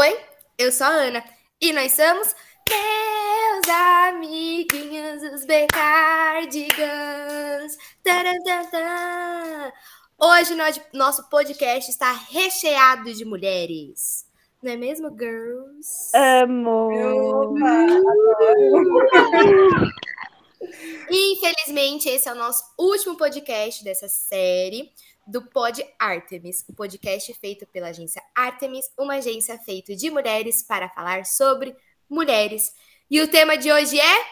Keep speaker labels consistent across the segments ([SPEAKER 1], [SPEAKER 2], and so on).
[SPEAKER 1] Oi, eu sou a Ana e nós somos meus amiguinhos, os Becardigans. Hoje nosso podcast está recheado de mulheres. Não é mesmo, girls?
[SPEAKER 2] Amo!
[SPEAKER 1] Infelizmente, esse é o nosso último podcast dessa série do Pod Artemis, o um podcast feito pela agência Artemis, uma agência feita de mulheres para falar sobre mulheres. E o tema de hoje é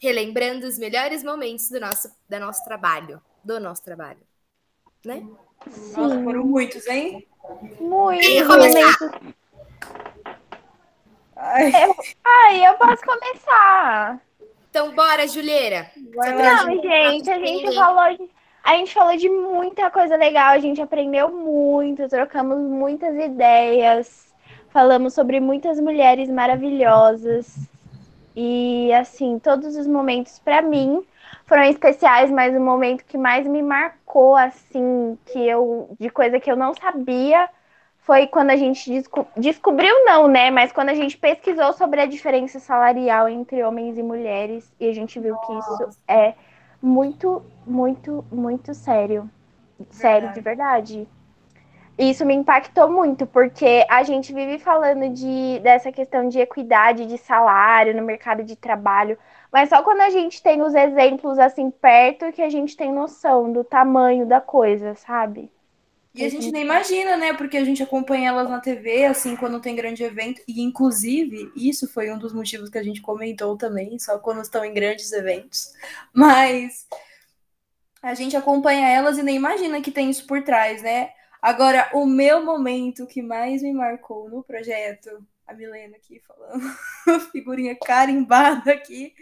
[SPEAKER 1] relembrando os melhores momentos do nosso, do nosso trabalho, do nosso trabalho, né?
[SPEAKER 2] Sim. Nossa, foram muitos, hein?
[SPEAKER 3] Muitos. Quem começar?
[SPEAKER 2] Ai.
[SPEAKER 3] Eu, ai, eu posso começar.
[SPEAKER 1] Então, bora, Juliera.
[SPEAKER 3] Não, gente, a gente falou de a gente falou de muita coisa legal, a gente aprendeu muito, trocamos muitas ideias, falamos sobre muitas mulheres maravilhosas. E assim, todos os momentos para mim foram especiais, mas o momento que mais me marcou assim, que eu de coisa que eu não sabia, foi quando a gente desco descobriu não, né, mas quando a gente pesquisou sobre a diferença salarial entre homens e mulheres e a gente viu que isso é muito, muito, muito sério. Sério, de verdade. Isso me impactou muito, porque a gente vive falando de, dessa questão de equidade de salário no mercado de trabalho, mas só quando a gente tem os exemplos assim perto que a gente tem noção do tamanho da coisa, sabe?
[SPEAKER 2] E a gente nem imagina, né? Porque a gente acompanha elas na TV, assim, quando tem grande evento. E, inclusive, isso foi um dos motivos que a gente comentou também, só quando estão em grandes eventos. Mas a gente acompanha elas e nem imagina que tem isso por trás, né? Agora, o meu momento que mais me marcou no projeto, a Milena aqui falando, figurinha carimbada aqui,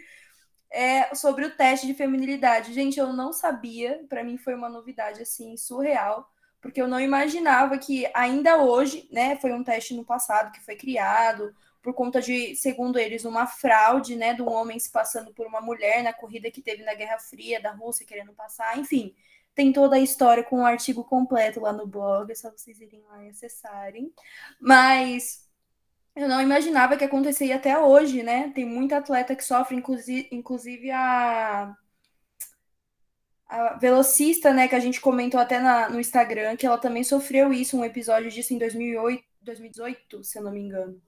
[SPEAKER 2] é sobre o teste de feminilidade. Gente, eu não sabia, para mim foi uma novidade assim surreal porque eu não imaginava que ainda hoje, né, foi um teste no passado que foi criado por conta de, segundo eles, uma fraude, né, de um homem se passando por uma mulher na corrida que teve na Guerra Fria da Rússia querendo passar, enfim, tem toda a história com um artigo completo lá no blog, é só vocês irem lá e acessarem. Mas eu não imaginava que acontecia até hoje, né? Tem muita atleta que sofre, inclusive, inclusive a a velocista, né, que a gente comentou até na, no Instagram, que ela também sofreu isso, um episódio disso em 2008, 2018, se eu não me engano.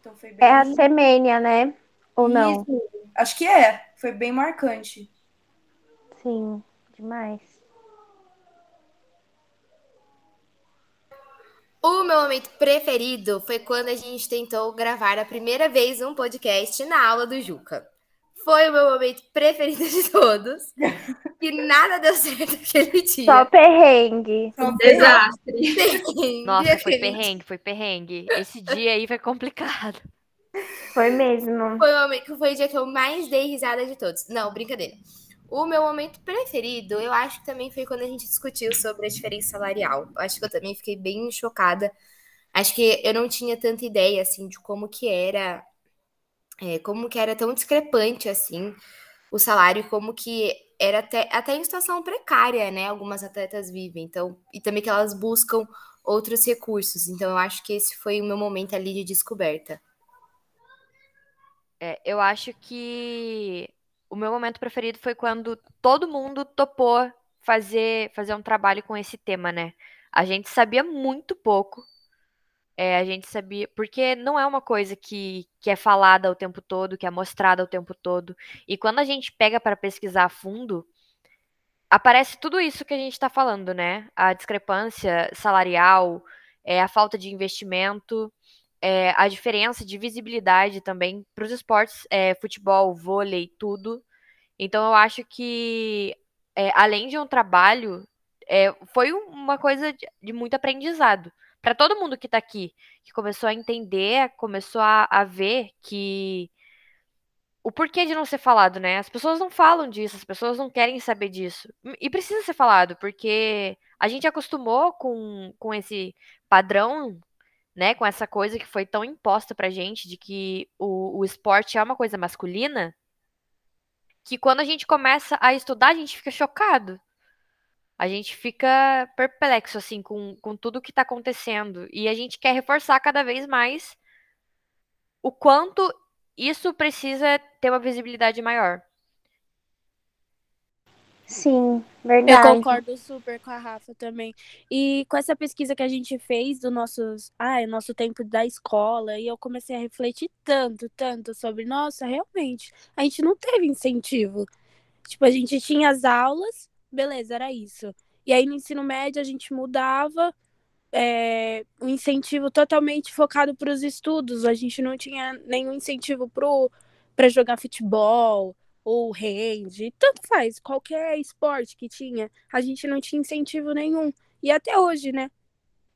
[SPEAKER 3] Então foi bem... É a Semênia, né? Ou isso. não?
[SPEAKER 2] Acho que é. Foi bem marcante.
[SPEAKER 3] Sim, demais.
[SPEAKER 1] O meu momento preferido foi quando a gente tentou gravar a primeira vez um podcast na aula do Juca. Foi o meu momento preferido de todos. que nada deu certo aquele dia.
[SPEAKER 3] Só perrengue. Só
[SPEAKER 1] desastre.
[SPEAKER 4] Perrengue. Nossa, foi perrengue, foi perrengue. Esse dia aí foi complicado.
[SPEAKER 3] Foi mesmo.
[SPEAKER 1] Foi o, momento, foi o dia que eu mais dei risada de todos. Não, brincadeira. O meu momento preferido, eu acho que também foi quando a gente discutiu sobre a diferença salarial. Acho que eu também fiquei bem chocada. Acho que eu não tinha tanta ideia, assim, de como que era... É, como que era tão discrepante, assim, o salário, como que era até, até em situação precária, né? Algumas atletas vivem, então, e também que elas buscam outros recursos. Então, eu acho que esse foi o meu momento ali de descoberta.
[SPEAKER 4] É, eu acho que o meu momento preferido foi quando todo mundo topou fazer, fazer um trabalho com esse tema, né? A gente sabia muito pouco é, a gente sabia. Porque não é uma coisa que, que é falada o tempo todo, que é mostrada o tempo todo. E quando a gente pega para pesquisar a fundo, aparece tudo isso que a gente está falando, né? A discrepância salarial, é, a falta de investimento, é, a diferença de visibilidade também para os esportes, é, futebol, vôlei, tudo. Então eu acho que, é, além de um trabalho, é, foi uma coisa de, de muito aprendizado para todo mundo que está aqui, que começou a entender, começou a, a ver que o porquê de não ser falado, né? As pessoas não falam disso, as pessoas não querem saber disso. E precisa ser falado, porque a gente acostumou com, com esse padrão, né? Com essa coisa que foi tão imposta pra gente de que o, o esporte é uma coisa masculina, que quando a gente começa a estudar, a gente fica chocado. A gente fica perplexo, assim, com, com tudo que está acontecendo. E a gente quer reforçar cada vez mais o quanto isso precisa ter uma visibilidade maior.
[SPEAKER 3] Sim, verdade.
[SPEAKER 5] Eu concordo super com a Rafa também. E com essa pesquisa que a gente fez do nossos, ah, nosso tempo da escola, e eu comecei a refletir tanto, tanto sobre, nossa, realmente, a gente não teve incentivo. Tipo, a gente tinha as aulas, beleza, era isso. E aí no ensino médio a gente mudava é, incentivo totalmente focado para os estudos. A gente não tinha nenhum incentivo para jogar futebol ou rende, tanto faz, qualquer esporte que tinha, a gente não tinha incentivo nenhum. E até hoje, né?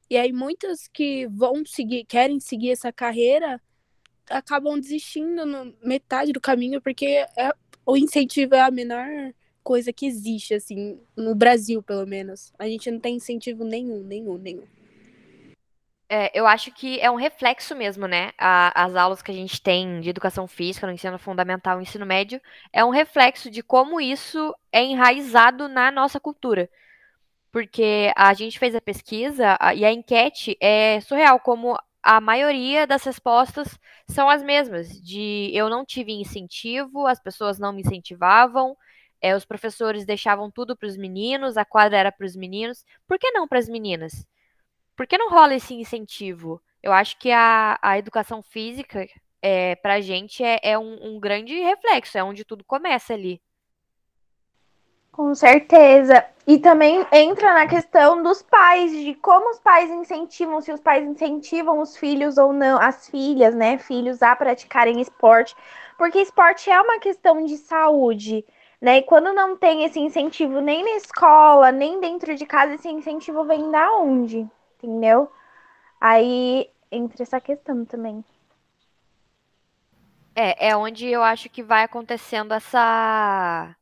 [SPEAKER 5] E aí muitas que vão seguir, querem seguir essa carreira, acabam desistindo no metade do caminho, porque é, o incentivo é a menor coisa que existe, assim, no Brasil, pelo menos. A gente não tem incentivo nenhum, nenhum, nenhum.
[SPEAKER 4] É, eu acho que é um reflexo mesmo, né? A, as aulas que a gente tem de educação física no ensino fundamental e ensino médio é um reflexo de como isso é enraizado na nossa cultura. Porque a gente fez a pesquisa a, e a enquete é surreal, como a maioria das respostas são as mesmas, de eu não tive incentivo, as pessoas não me incentivavam, é, os professores deixavam tudo para os meninos, a quadra era para os meninos. Por que não para as meninas? Por que não rola esse incentivo? Eu acho que a, a educação física, é, para a gente, é, é um, um grande reflexo, é onde tudo começa ali.
[SPEAKER 3] Com certeza. E também entra na questão dos pais, de como os pais incentivam, se os pais incentivam os filhos ou não, as filhas, né, filhos a praticarem esporte, porque esporte é uma questão de saúde, né? E quando não tem esse incentivo nem na escola, nem dentro de casa, esse incentivo vem da onde? entendeu? Aí entra essa questão também.
[SPEAKER 4] É, é onde eu acho que vai acontecendo essa.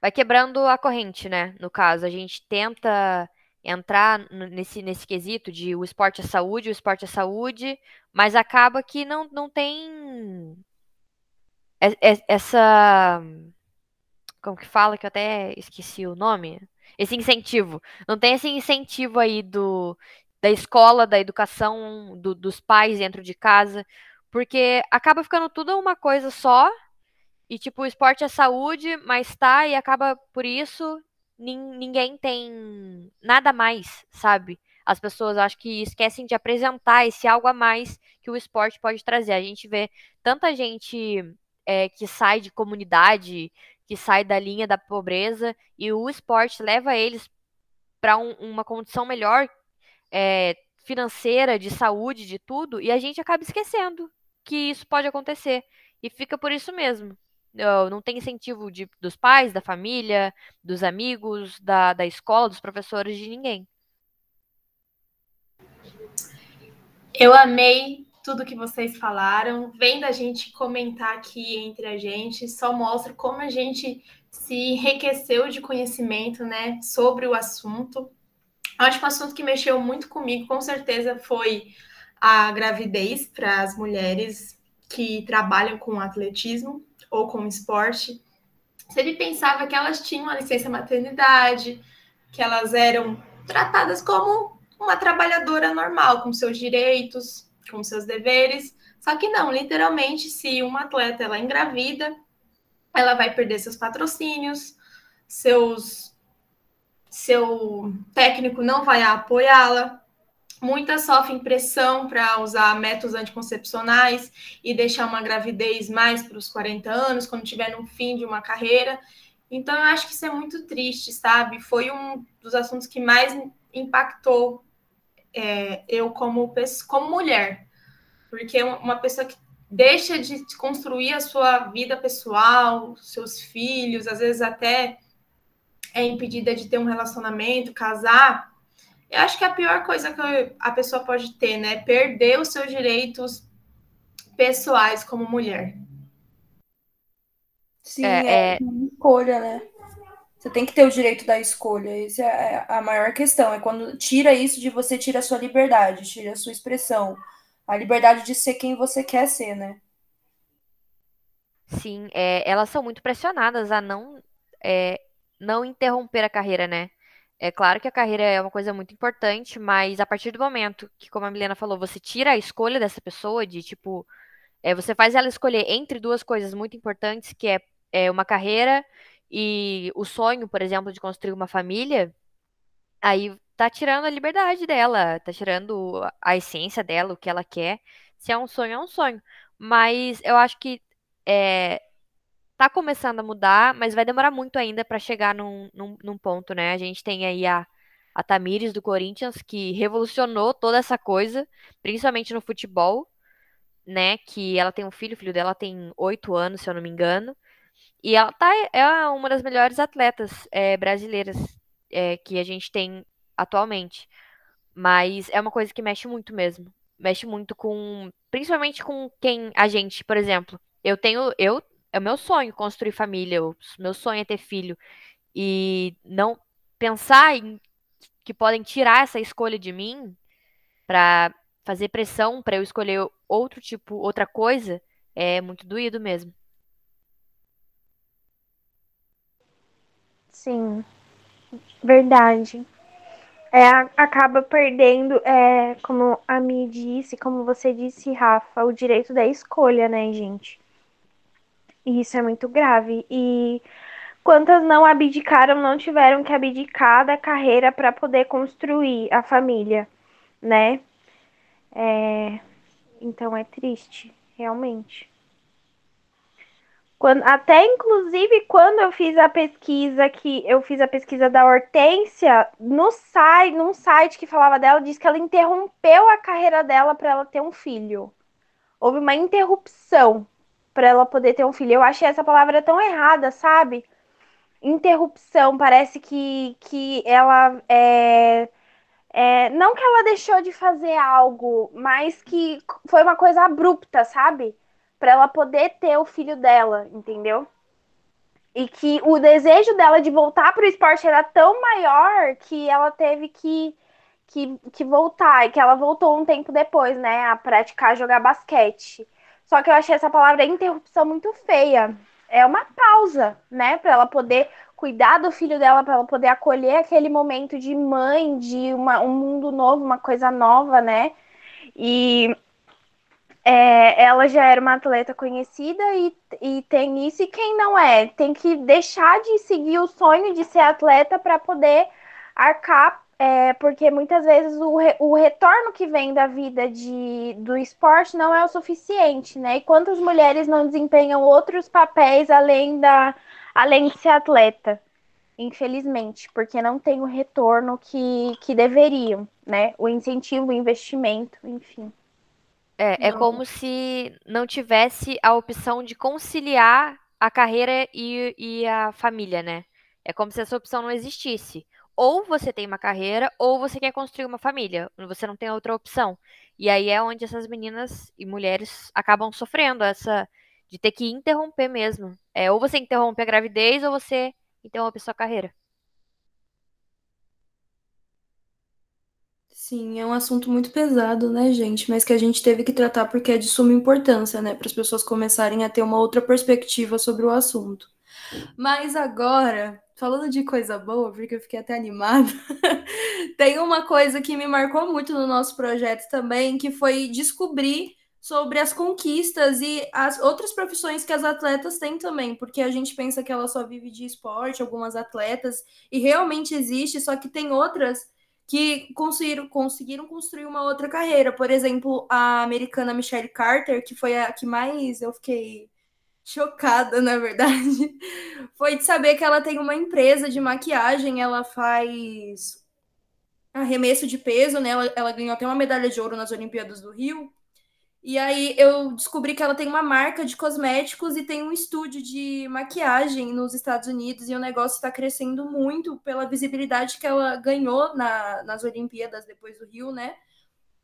[SPEAKER 4] Vai quebrando a corrente, né? No caso, a gente tenta entrar nesse, nesse quesito de o esporte é saúde, o esporte é saúde, mas acaba que não, não tem essa. Como que fala? Que eu até esqueci o nome. Esse incentivo. Não tem esse incentivo aí do da escola, da educação, do, dos pais dentro de casa, porque acaba ficando tudo uma coisa só. E tipo, o esporte é saúde, mas tá, e acaba por isso ninguém tem nada mais, sabe? As pessoas acho que esquecem de apresentar esse algo a mais que o esporte pode trazer. A gente vê tanta gente é, que sai de comunidade, que sai da linha da pobreza, e o esporte leva eles para um, uma condição melhor é, financeira, de saúde, de tudo, e a gente acaba esquecendo que isso pode acontecer. E fica por isso mesmo. Não tem incentivo de, dos pais, da família, dos amigos, da, da escola, dos professores, de ninguém.
[SPEAKER 6] Eu amei tudo que vocês falaram. Vendo a gente comentar aqui entre a gente, só mostra como a gente se enriqueceu de conhecimento né, sobre o assunto. Acho que um assunto que mexeu muito comigo, com certeza, foi a gravidez para as mulheres que trabalham com atletismo ou com esporte. Sempre pensava que elas tinham a licença maternidade, que elas eram tratadas como uma trabalhadora normal, com seus direitos, com seus deveres. Só que não, literalmente, se uma atleta ela engravida, ela vai perder seus patrocínios, seus seu técnico não vai apoiá-la. Muitas sofrem pressão para usar métodos anticoncepcionais e deixar uma gravidez mais para os 40 anos, quando tiver no fim de uma carreira. Então, eu acho que isso é muito triste, sabe? Foi um dos assuntos que mais impactou é, eu como, como mulher. Porque uma pessoa que deixa de construir a sua vida pessoal, seus filhos, às vezes até é impedida de ter um relacionamento, casar, eu acho que é a pior coisa que a pessoa pode ter, né? Perder os seus direitos pessoais como mulher.
[SPEAKER 5] Sim, é, é... uma escolha, né? Você tem que ter o direito da escolha. Essa é a maior questão. É quando tira isso de você, tira a sua liberdade, tira a sua expressão. A liberdade de ser quem você quer ser, né?
[SPEAKER 4] Sim, é, elas são muito pressionadas a não é, não interromper a carreira, né? É claro que a carreira é uma coisa muito importante, mas a partir do momento que, como a Milena falou, você tira a escolha dessa pessoa, de tipo, é, você faz ela escolher entre duas coisas muito importantes, que é, é uma carreira e o sonho, por exemplo, de construir uma família, aí tá tirando a liberdade dela, tá tirando a essência dela, o que ela quer. Se é um sonho, é um sonho. Mas eu acho que é, tá começando a mudar, mas vai demorar muito ainda para chegar num, num, num, ponto, né? A gente tem aí a, a Tamires do Corinthians, que revolucionou toda essa coisa, principalmente no futebol, né? Que ela tem um filho, o filho dela tem oito anos, se eu não me engano. E ela tá, é uma das melhores atletas é, brasileiras é, que a gente tem atualmente. Mas é uma coisa que mexe muito mesmo. Mexe muito com. Principalmente com quem a gente, por exemplo. Eu tenho. Eu, é o meu sonho construir família. O meu sonho é ter filho. E não pensar em que podem tirar essa escolha de mim para fazer pressão para eu escolher outro tipo, outra coisa, é muito doído mesmo.
[SPEAKER 3] Sim, verdade. É, acaba perdendo, é, como a Mi disse, como você disse, Rafa, o direito da escolha, né, gente? E isso é muito grave. E quantas não abdicaram, não tiveram que abdicar da carreira para poder construir a família, né? É, então é triste, realmente. Quando, até inclusive quando eu fiz a pesquisa que eu fiz a pesquisa da Hortência no site, num site que falava dela, diz que ela interrompeu a carreira dela para ela ter um filho. Houve uma interrupção para ela poder ter um filho. Eu achei essa palavra tão errada, sabe? Interrupção, parece que, que ela é, é, não que ela deixou de fazer algo, mas que foi uma coisa abrupta, sabe? Para ela poder ter o filho dela, entendeu? E que o desejo dela de voltar para o esporte era tão maior que ela teve que, que, que voltar, e que ela voltou um tempo depois, né, a praticar jogar basquete. Só que eu achei essa palavra interrupção muito feia. É uma pausa, né, para ela poder cuidar do filho dela, para ela poder acolher aquele momento de mãe, de uma, um mundo novo, uma coisa nova, né? E é, ela já era uma atleta conhecida e, e tem isso, e quem não é? Tem que deixar de seguir o sonho de ser atleta para poder arcar, é, porque muitas vezes o, re, o retorno que vem da vida de, do esporte não é o suficiente, né? E quantas mulheres não desempenham outros papéis além, da, além de ser atleta? Infelizmente, porque não tem o retorno que, que deveriam, né? O incentivo, o investimento, enfim.
[SPEAKER 4] É, é como se não tivesse a opção de conciliar a carreira e, e a família, né? É como se essa opção não existisse. Ou você tem uma carreira, ou você quer construir uma família. Você não tem outra opção. E aí é onde essas meninas e mulheres acabam sofrendo essa de ter que interromper mesmo. É, ou você interrompe a gravidez, ou você interrompe a sua carreira.
[SPEAKER 2] Sim, é um assunto muito pesado, né, gente? Mas que a gente teve que tratar porque é de suma importância, né? Para as pessoas começarem a ter uma outra perspectiva sobre o assunto. Mas agora, falando de coisa boa, porque eu fiquei até animada, tem uma coisa que me marcou muito no nosso projeto também, que foi descobrir sobre as conquistas e as outras profissões que as atletas têm também, porque a gente pensa que ela só vive de esporte, algumas atletas, e realmente existe, só que tem outras que conseguiram, conseguiram construir uma outra carreira. Por exemplo, a americana Michelle Carter, que foi a que mais eu fiquei chocada, na verdade, foi de saber que ela tem uma empresa de maquiagem, ela faz arremesso de peso, né? Ela, ela ganhou até uma medalha de ouro nas Olimpíadas do Rio. E aí eu descobri que ela tem uma marca de cosméticos e tem um estúdio de maquiagem nos Estados Unidos e o negócio está crescendo muito pela visibilidade que ela ganhou na, nas Olimpíadas depois do Rio, né?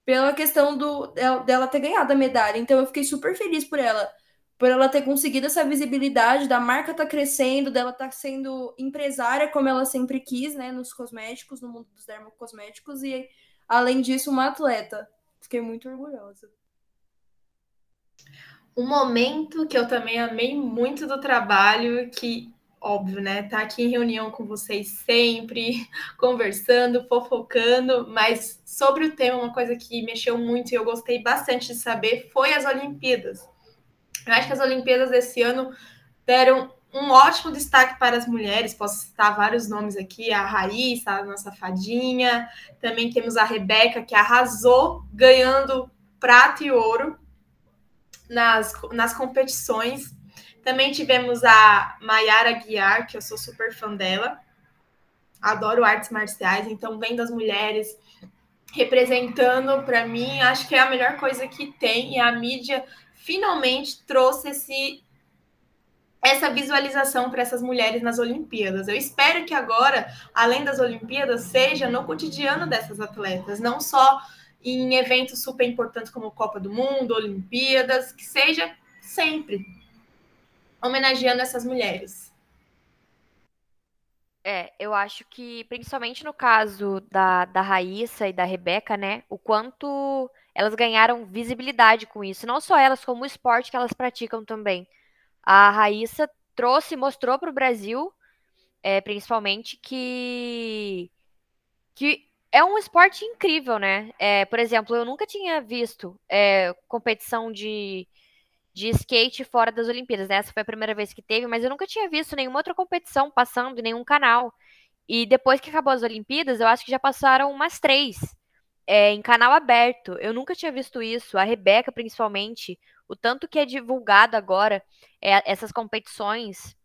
[SPEAKER 2] Pela questão do, dela ter ganhado a medalha. Então eu fiquei super feliz por ela, por ela ter conseguido essa visibilidade, da marca tá crescendo, dela tá sendo empresária como ela sempre quis, né, nos cosméticos, no mundo dos dermocosméticos e além disso uma atleta. Fiquei muito orgulhosa.
[SPEAKER 6] Um momento que eu também amei muito do trabalho, que óbvio, né? Tá aqui em reunião com vocês sempre, conversando, fofocando, mas sobre o tema, uma coisa que mexeu muito e eu gostei bastante de saber foi as Olimpíadas. Eu acho que as Olimpíadas desse ano deram um ótimo destaque para as mulheres. Posso citar vários nomes aqui: a Raíssa, a nossa fadinha. Também temos a Rebeca, que arrasou, ganhando prata e ouro nas, nas competições. Também tivemos a Mayara Guiar, que eu sou super fã dela. Adoro artes marciais, então vendo as mulheres representando para mim, acho que é a melhor coisa que tem e a mídia finalmente trouxe esse essa visualização para essas mulheres nas Olimpíadas. Eu espero que agora, além das Olimpíadas, seja no cotidiano dessas atletas, não só em eventos super importantes como Copa do Mundo, Olimpíadas, que seja sempre homenageando essas mulheres.
[SPEAKER 4] É, eu acho que, principalmente no caso da, da Raíssa e da Rebeca, né, o quanto elas ganharam visibilidade com isso. Não só elas, como o esporte que elas praticam também. A Raíssa trouxe, mostrou para o Brasil, é, principalmente, que, que é um esporte incrível, né? É, por exemplo, eu nunca tinha visto é, competição de, de skate fora das Olimpíadas. Né? Essa foi a primeira vez que teve, mas eu nunca tinha visto nenhuma outra competição passando em nenhum canal. E depois que acabou as Olimpíadas, eu acho que já passaram umas três é, em canal aberto. Eu nunca tinha visto isso. A Rebeca, principalmente, o tanto que é divulgado agora é, essas competições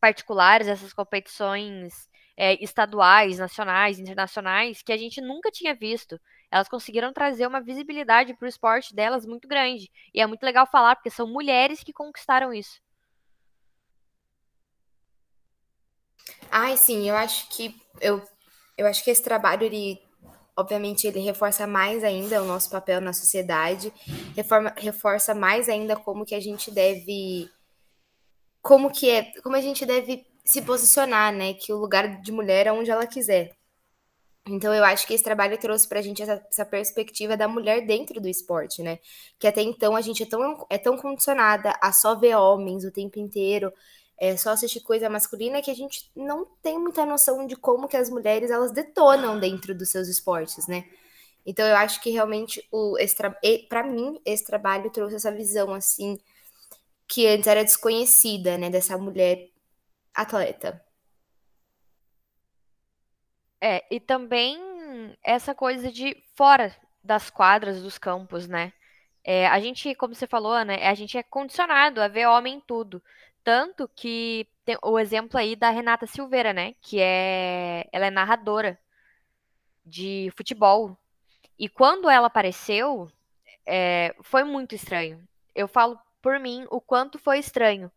[SPEAKER 4] particulares, essas competições é, estaduais, nacionais, internacionais, que a gente nunca tinha visto. Elas conseguiram trazer uma visibilidade para o esporte delas muito grande. E é muito legal falar, porque são mulheres que conquistaram isso.
[SPEAKER 1] Ai, sim, eu acho que eu, eu acho que esse trabalho ele obviamente ele reforça mais ainda o nosso papel na sociedade, reforma, reforça mais ainda como que a gente deve como que é, como a gente deve se posicionar, né? Que o lugar de mulher é onde ela quiser. Então, eu acho que esse trabalho trouxe para a gente essa, essa, perspectiva da mulher dentro do esporte, né? Que até então a gente é tão, é tão condicionada a só ver homens o tempo inteiro, é só assistir coisa masculina, que a gente não tem muita noção de como que as mulheres elas detonam dentro dos seus esportes, né? Então, eu acho que realmente o para mim esse trabalho trouxe essa visão assim que antes era desconhecida, né, dessa mulher atleta.
[SPEAKER 4] É, e também essa coisa de fora das quadras, dos campos, né? É, a gente, como você falou, né? A gente é condicionado a ver homem em tudo. Tanto que tem o exemplo aí da Renata Silveira, né? Que é. Ela é narradora de futebol. E quando ela apareceu, é, foi muito estranho. Eu falo por mim o quanto foi estranho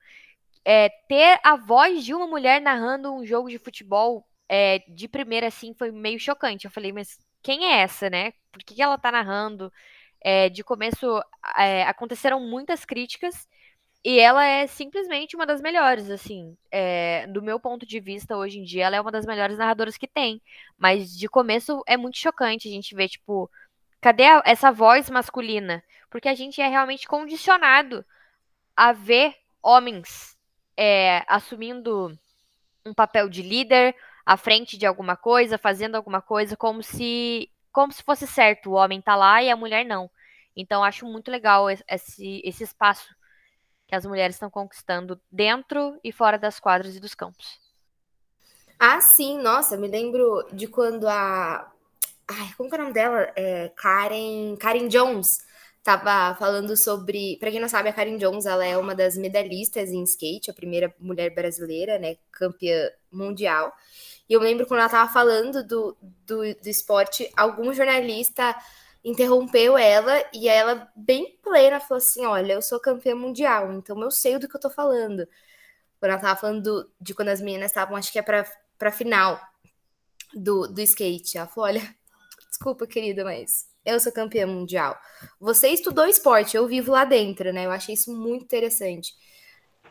[SPEAKER 4] é, ter a voz de uma mulher narrando um jogo de futebol é, de primeira, assim, foi meio chocante. Eu falei, mas quem é essa, né? Por que, ela tá narrando? É, de começo, é, aconteceram muitas críticas e ela é simplesmente uma das melhores, assim. É, do meu ponto de vista, hoje em dia, ela é uma das melhores narradoras que tem. Mas de começo é muito chocante a gente ver, tipo, cadê a, essa voz masculina? Porque a gente é realmente condicionado a ver homens é, assumindo um papel de líder à frente de alguma coisa, fazendo alguma coisa, como se como se fosse certo, o homem tá lá e a mulher não. Então acho muito legal esse, esse espaço que as mulheres estão conquistando dentro e fora das quadras e dos campos.
[SPEAKER 1] Ah, sim, nossa, me lembro de quando a. Ai, como que é o nome dela? É Karen, Karen Jones estava falando sobre. Para quem não sabe, a Karen Jones ela é uma das medalhistas em skate, a primeira mulher brasileira, né? Campeã mundial. E eu lembro quando ela estava falando do, do, do esporte, algum jornalista interrompeu ela e ela, bem plena, falou assim: Olha, eu sou campeã mundial, então eu sei do que eu tô falando. Quando ela estava falando do, de quando as meninas estavam, acho que é para pra final do, do skate. Ela falou: Olha, desculpa, querida, mas eu sou campeã mundial. Você estudou esporte, eu vivo lá dentro, né? Eu achei isso muito interessante.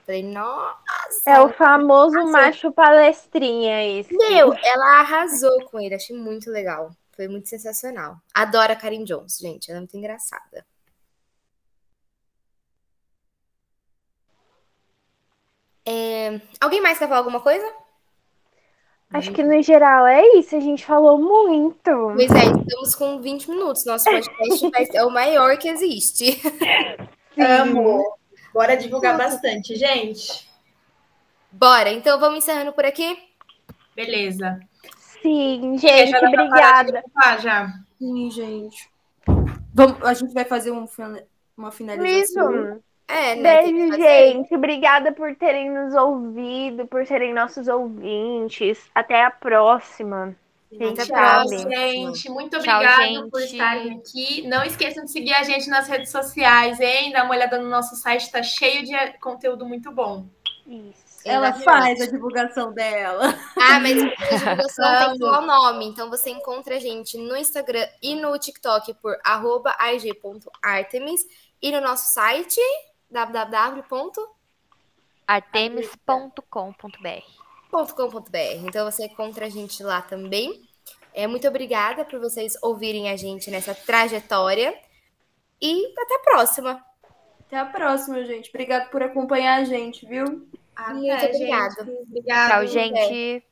[SPEAKER 1] Falei, nossa!
[SPEAKER 3] É o famoso arrasou. macho palestrinha isso.
[SPEAKER 1] Meu, ela arrasou com ele, achei muito legal. Foi muito sensacional. Adoro a Karen Jones, gente, ela é muito engraçada. É, Alguém mais quer falar alguma coisa?
[SPEAKER 3] Acho que no geral é isso, a gente falou muito.
[SPEAKER 1] Pois é, estamos com 20 minutos. Nosso podcast vai ser o maior que existe.
[SPEAKER 6] Amo. Bora divulgar bastante, gente.
[SPEAKER 1] Bora, então vamos encerrando por aqui?
[SPEAKER 6] Beleza.
[SPEAKER 3] Sim,
[SPEAKER 6] Já
[SPEAKER 3] gente,
[SPEAKER 6] de
[SPEAKER 3] obrigada.
[SPEAKER 6] gravar já.
[SPEAKER 2] Sim, gente. Vamos, a gente vai fazer um, uma finalização.
[SPEAKER 3] Isso.
[SPEAKER 1] É, né?
[SPEAKER 3] Beijo,
[SPEAKER 1] fazer.
[SPEAKER 3] gente. Obrigada por terem nos ouvido, por serem nossos ouvintes. Até a próxima. Gente,
[SPEAKER 1] Até a
[SPEAKER 6] Tchau,
[SPEAKER 1] próxima.
[SPEAKER 6] gente. Muito
[SPEAKER 4] Tchau,
[SPEAKER 6] obrigada por estarem aqui. Não esqueçam de seguir a gente nas redes sociais, hein? Dá uma olhada no nosso site, tá cheio de conteúdo muito bom.
[SPEAKER 3] Isso.
[SPEAKER 2] Ela faz a divulgação dela.
[SPEAKER 1] Ah, mas a divulgação tem falar o nome. Então você encontra a gente no Instagram e no TikTok por arroba ig.artemis e no nosso site www.com.br.
[SPEAKER 4] artemis.com.br.
[SPEAKER 1] Então você encontra a gente lá também. É, muito obrigada por vocês ouvirem a gente nessa trajetória. E até a próxima.
[SPEAKER 2] Até a próxima, gente. Obrigado por acompanhar a gente, viu?
[SPEAKER 6] Até,
[SPEAKER 1] Muito obrigada.
[SPEAKER 6] gente. Obrigada.
[SPEAKER 4] Tchau, gente.